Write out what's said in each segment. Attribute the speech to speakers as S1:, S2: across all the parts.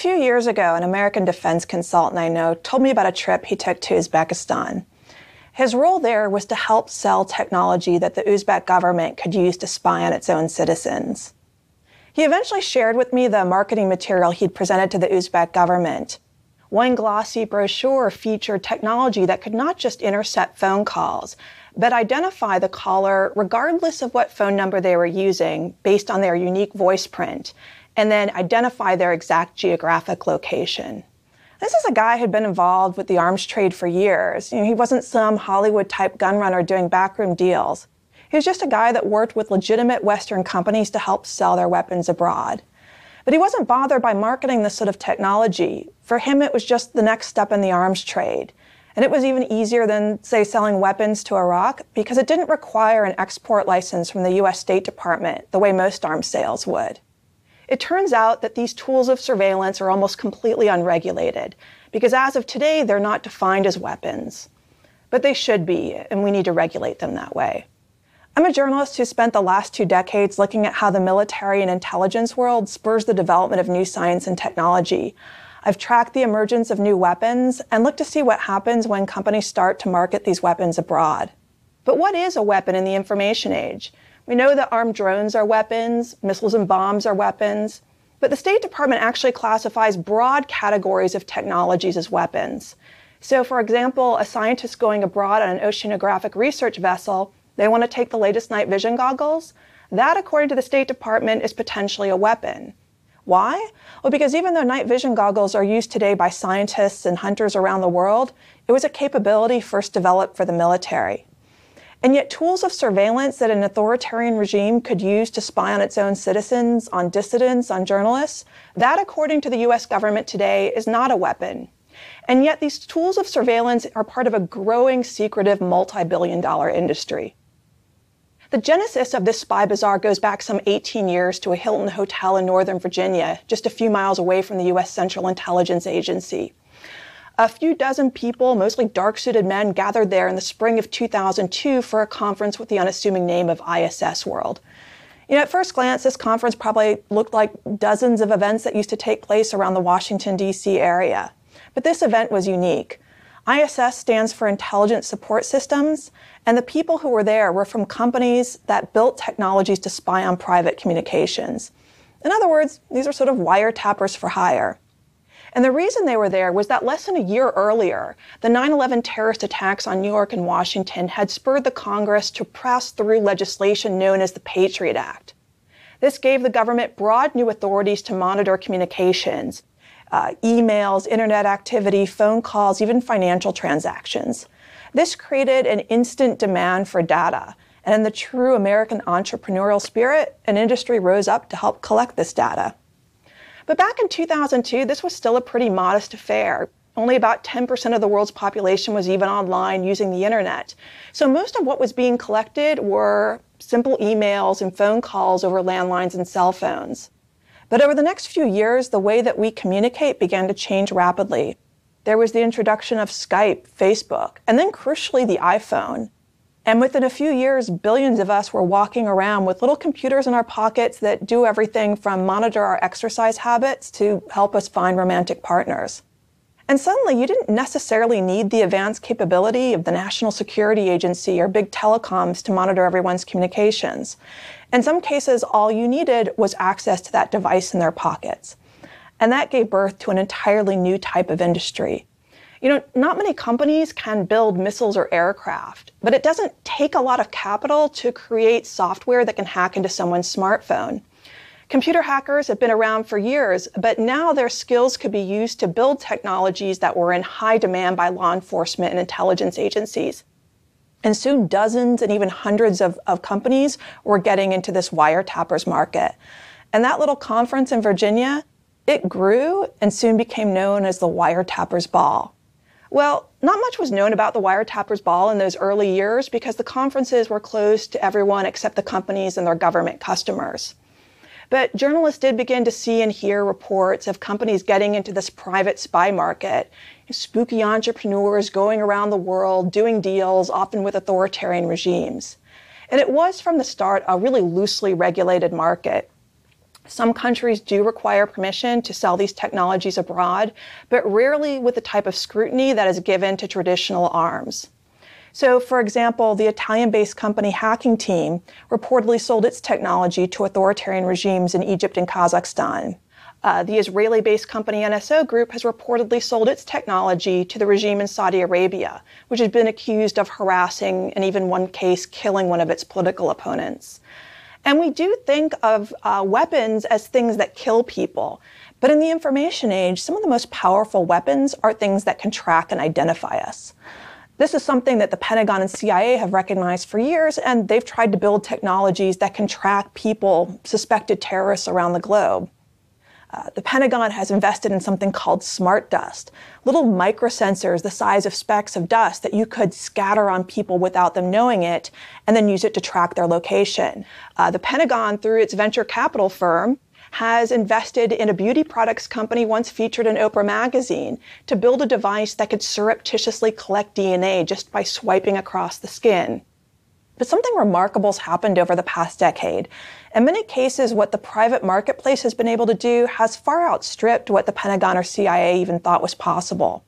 S1: few years ago, an American defense consultant I know told me about a trip he took to Uzbekistan. His role there was to help sell technology that the Uzbek government could use to spy on its own citizens. He eventually shared with me the marketing material he'd presented to the Uzbek government. One glossy brochure featured technology that could not just intercept phone calls, but identify the caller regardless of what phone number they were using based on their unique voice print, and then identify their exact geographic location. This is a guy who'd been involved with the arms trade for years. You know, he wasn't some Hollywood type gunrunner doing backroom deals. He was just a guy that worked with legitimate Western companies to help sell their weapons abroad. But he wasn't bothered by marketing this sort of technology. For him, it was just the next step in the arms trade. And it was even easier than, say, selling weapons to Iraq because it didn't require an export license from the US State Department the way most arms sales would. It turns out that these tools of surveillance are almost completely unregulated because as of today, they're not defined as weapons. But they should be, and we need to regulate them that way. I'm a journalist who spent the last two decades looking at how the military and intelligence world spurs the development of new science and technology. I've tracked the emergence of new weapons and looked to see what happens when companies start to market these weapons abroad. But what is a weapon in the information age? We know that armed drones are weapons, missiles and bombs are weapons, but the State Department actually classifies broad categories of technologies as weapons. So, for example, a scientist going abroad on an oceanographic research vessel, they want to take the latest night vision goggles. That, according to the State Department, is potentially a weapon. Why? Well, because even though night vision goggles are used today by scientists and hunters around the world, it was a capability first developed for the military. And yet, tools of surveillance that an authoritarian regime could use to spy on its own citizens, on dissidents, on journalists, that, according to the US government today, is not a weapon. And yet, these tools of surveillance are part of a growing, secretive, multi billion dollar industry. The genesis of this spy bazaar goes back some 18 years to a Hilton hotel in Northern Virginia, just a few miles away from the U.S. Central Intelligence Agency. A few dozen people, mostly dark suited men, gathered there in the spring of 2002 for a conference with the unassuming name of ISS World. You know, at first glance, this conference probably looked like dozens of events that used to take place around the Washington, D.C. area. But this event was unique. ISS stands for Intelligence Support Systems, and the people who were there were from companies that built technologies to spy on private communications. In other words, these are sort of wiretappers for hire. And the reason they were there was that less than a year earlier, the 9 11 terrorist attacks on New York and Washington had spurred the Congress to press through legislation known as the Patriot Act. This gave the government broad new authorities to monitor communications, uh, emails, internet activity, phone calls, even financial transactions. This created an instant demand for data. And in the true American entrepreneurial spirit, an industry rose up to help collect this data. But back in 2002, this was still a pretty modest affair. Only about 10% of the world's population was even online using the internet. So most of what was being collected were simple emails and phone calls over landlines and cell phones. But over the next few years, the way that we communicate began to change rapidly. There was the introduction of Skype, Facebook, and then crucially the iPhone. And within a few years, billions of us were walking around with little computers in our pockets that do everything from monitor our exercise habits to help us find romantic partners. And suddenly, you didn't necessarily need the advanced capability of the National Security Agency or big telecoms to monitor everyone's communications. In some cases, all you needed was access to that device in their pockets. And that gave birth to an entirely new type of industry. You know, not many companies can build missiles or aircraft, but it doesn't take a lot of capital to create software that can hack into someone's smartphone. Computer hackers have been around for years, but now their skills could be used to build technologies that were in high demand by law enforcement and intelligence agencies. And soon dozens and even hundreds of, of companies were getting into this wiretappers market. And that little conference in Virginia, it grew and soon became known as the wiretappers ball. Well, not much was known about the wiretappers ball in those early years because the conferences were closed to everyone except the companies and their government customers. But journalists did begin to see and hear reports of companies getting into this private spy market, spooky entrepreneurs going around the world doing deals, often with authoritarian regimes. And it was from the start a really loosely regulated market. Some countries do require permission to sell these technologies abroad, but rarely with the type of scrutiny that is given to traditional arms. So, for example, the Italian based company Hacking Team reportedly sold its technology to authoritarian regimes in Egypt and Kazakhstan. Uh, the Israeli based company NSO Group has reportedly sold its technology to the regime in Saudi Arabia, which has been accused of harassing and even one case killing one of its political opponents. And we do think of uh, weapons as things that kill people. But in the information age, some of the most powerful weapons are things that can track and identify us. This is something that the Pentagon and CIA have recognized for years, and they've tried to build technologies that can track people, suspected terrorists around the globe. Uh, the Pentagon has invested in something called smart dust, little microsensors the size of specks of dust that you could scatter on people without them knowing it, and then use it to track their location. Uh, the Pentagon, through its venture capital firm, has invested in a beauty products company once featured in Oprah magazine to build a device that could surreptitiously collect DNA just by swiping across the skin. But something remarkable has happened over the past decade. In many cases, what the private marketplace has been able to do has far outstripped what the Pentagon or CIA even thought was possible.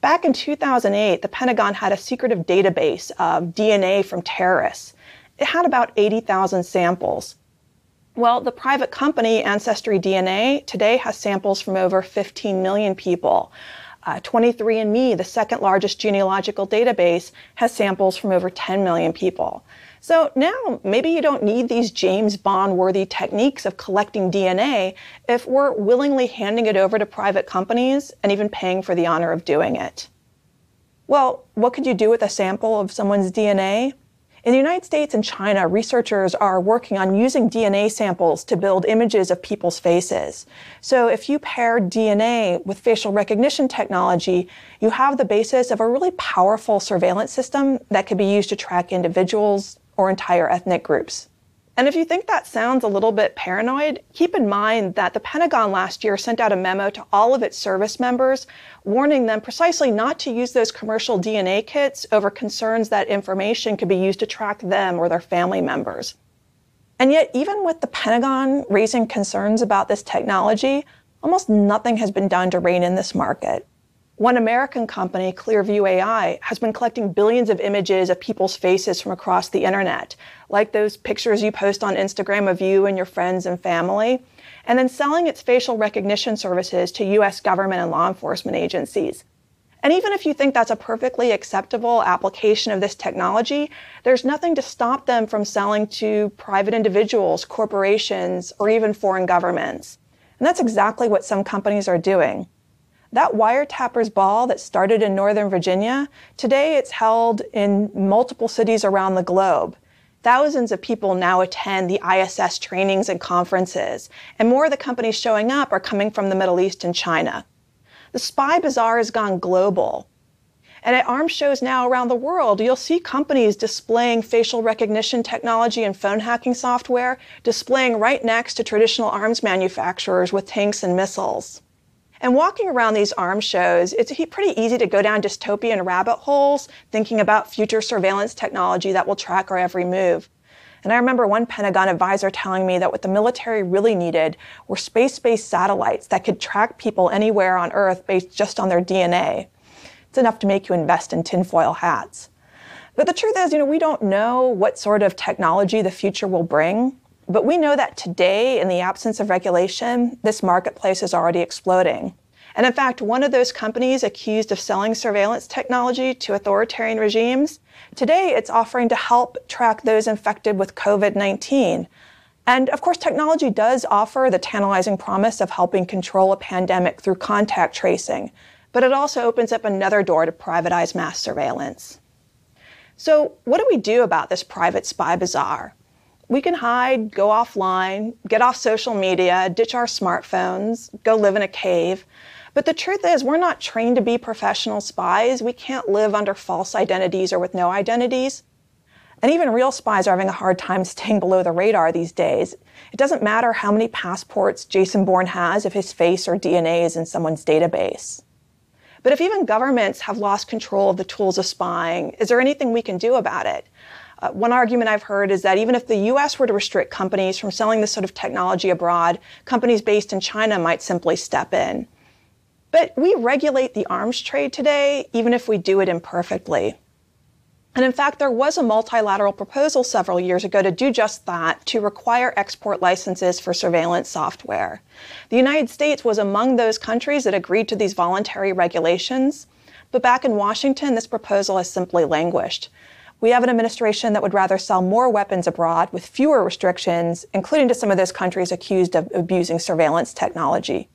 S1: Back in 2008, the Pentagon had a secretive database of DNA from terrorists. It had about 80,000 samples. Well, the private company Ancestry DNA today has samples from over 15 million people. Uh, 23andMe, the second largest genealogical database, has samples from over 10 million people. So now maybe you don't need these James Bond worthy techniques of collecting DNA if we're willingly handing it over to private companies and even paying for the honor of doing it. Well, what could you do with a sample of someone's DNA? In the United States and China, researchers are working on using DNA samples to build images of people's faces. So if you pair DNA with facial recognition technology, you have the basis of a really powerful surveillance system that could be used to track individuals or entire ethnic groups. And if you think that sounds a little bit paranoid, keep in mind that the Pentagon last year sent out a memo to all of its service members warning them precisely not to use those commercial DNA kits over concerns that information could be used to track them or their family members. And yet, even with the Pentagon raising concerns about this technology, almost nothing has been done to rein in this market. One American company, Clearview AI, has been collecting billions of images of people's faces from across the internet, like those pictures you post on Instagram of you and your friends and family, and then selling its facial recognition services to US government and law enforcement agencies. And even if you think that's a perfectly acceptable application of this technology, there's nothing to stop them from selling to private individuals, corporations, or even foreign governments. And that's exactly what some companies are doing. That wiretappers ball that started in Northern Virginia, today it's held in multiple cities around the globe. Thousands of people now attend the ISS trainings and conferences, and more of the companies showing up are coming from the Middle East and China. The spy bazaar has gone global. And at arms shows now around the world, you'll see companies displaying facial recognition technology and phone hacking software, displaying right next to traditional arms manufacturers with tanks and missiles. And walking around these arms shows, it's pretty easy to go down dystopian rabbit holes thinking about future surveillance technology that will track our every move. And I remember one Pentagon advisor telling me that what the military really needed were space based satellites that could track people anywhere on Earth based just on their DNA. It's enough to make you invest in tinfoil hats. But the truth is, you know, we don't know what sort of technology the future will bring. But we know that today, in the absence of regulation, this marketplace is already exploding. And in fact, one of those companies accused of selling surveillance technology to authoritarian regimes, today it's offering to help track those infected with COVID 19. And of course, technology does offer the tantalizing promise of helping control a pandemic through contact tracing, but it also opens up another door to privatize mass surveillance. So, what do we do about this private spy bazaar? We can hide, go offline, get off social media, ditch our smartphones, go live in a cave. But the truth is, we're not trained to be professional spies. We can't live under false identities or with no identities. And even real spies are having a hard time staying below the radar these days. It doesn't matter how many passports Jason Bourne has if his face or DNA is in someone's database. But if even governments have lost control of the tools of spying, is there anything we can do about it? Uh, one argument I've heard is that even if the US were to restrict companies from selling this sort of technology abroad, companies based in China might simply step in. But we regulate the arms trade today, even if we do it imperfectly. And in fact, there was a multilateral proposal several years ago to do just that, to require export licenses for surveillance software. The United States was among those countries that agreed to these voluntary regulations. But back in Washington, this proposal has simply languished. We have an administration that would rather sell more weapons abroad with fewer restrictions, including to some of those countries accused of abusing surveillance technology.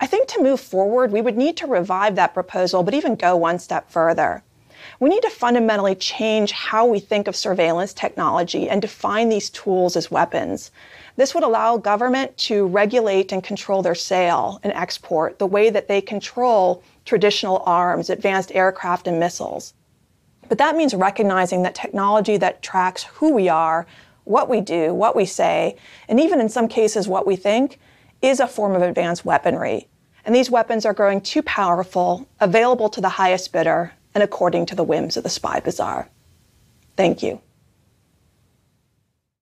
S1: I think to move forward, we would need to revive that proposal, but even go one step further. We need to fundamentally change how we think of surveillance technology and define these tools as weapons. This would allow government to regulate and control their sale and export the way that they control traditional arms, advanced aircraft, and missiles. But that means recognizing that technology that tracks who we are, what we do, what we say, and even in some cases what we think, is a form of advanced weaponry. And these weapons are growing too powerful, available to the highest bidder, and according to the whims of the spy bazaar. Thank you.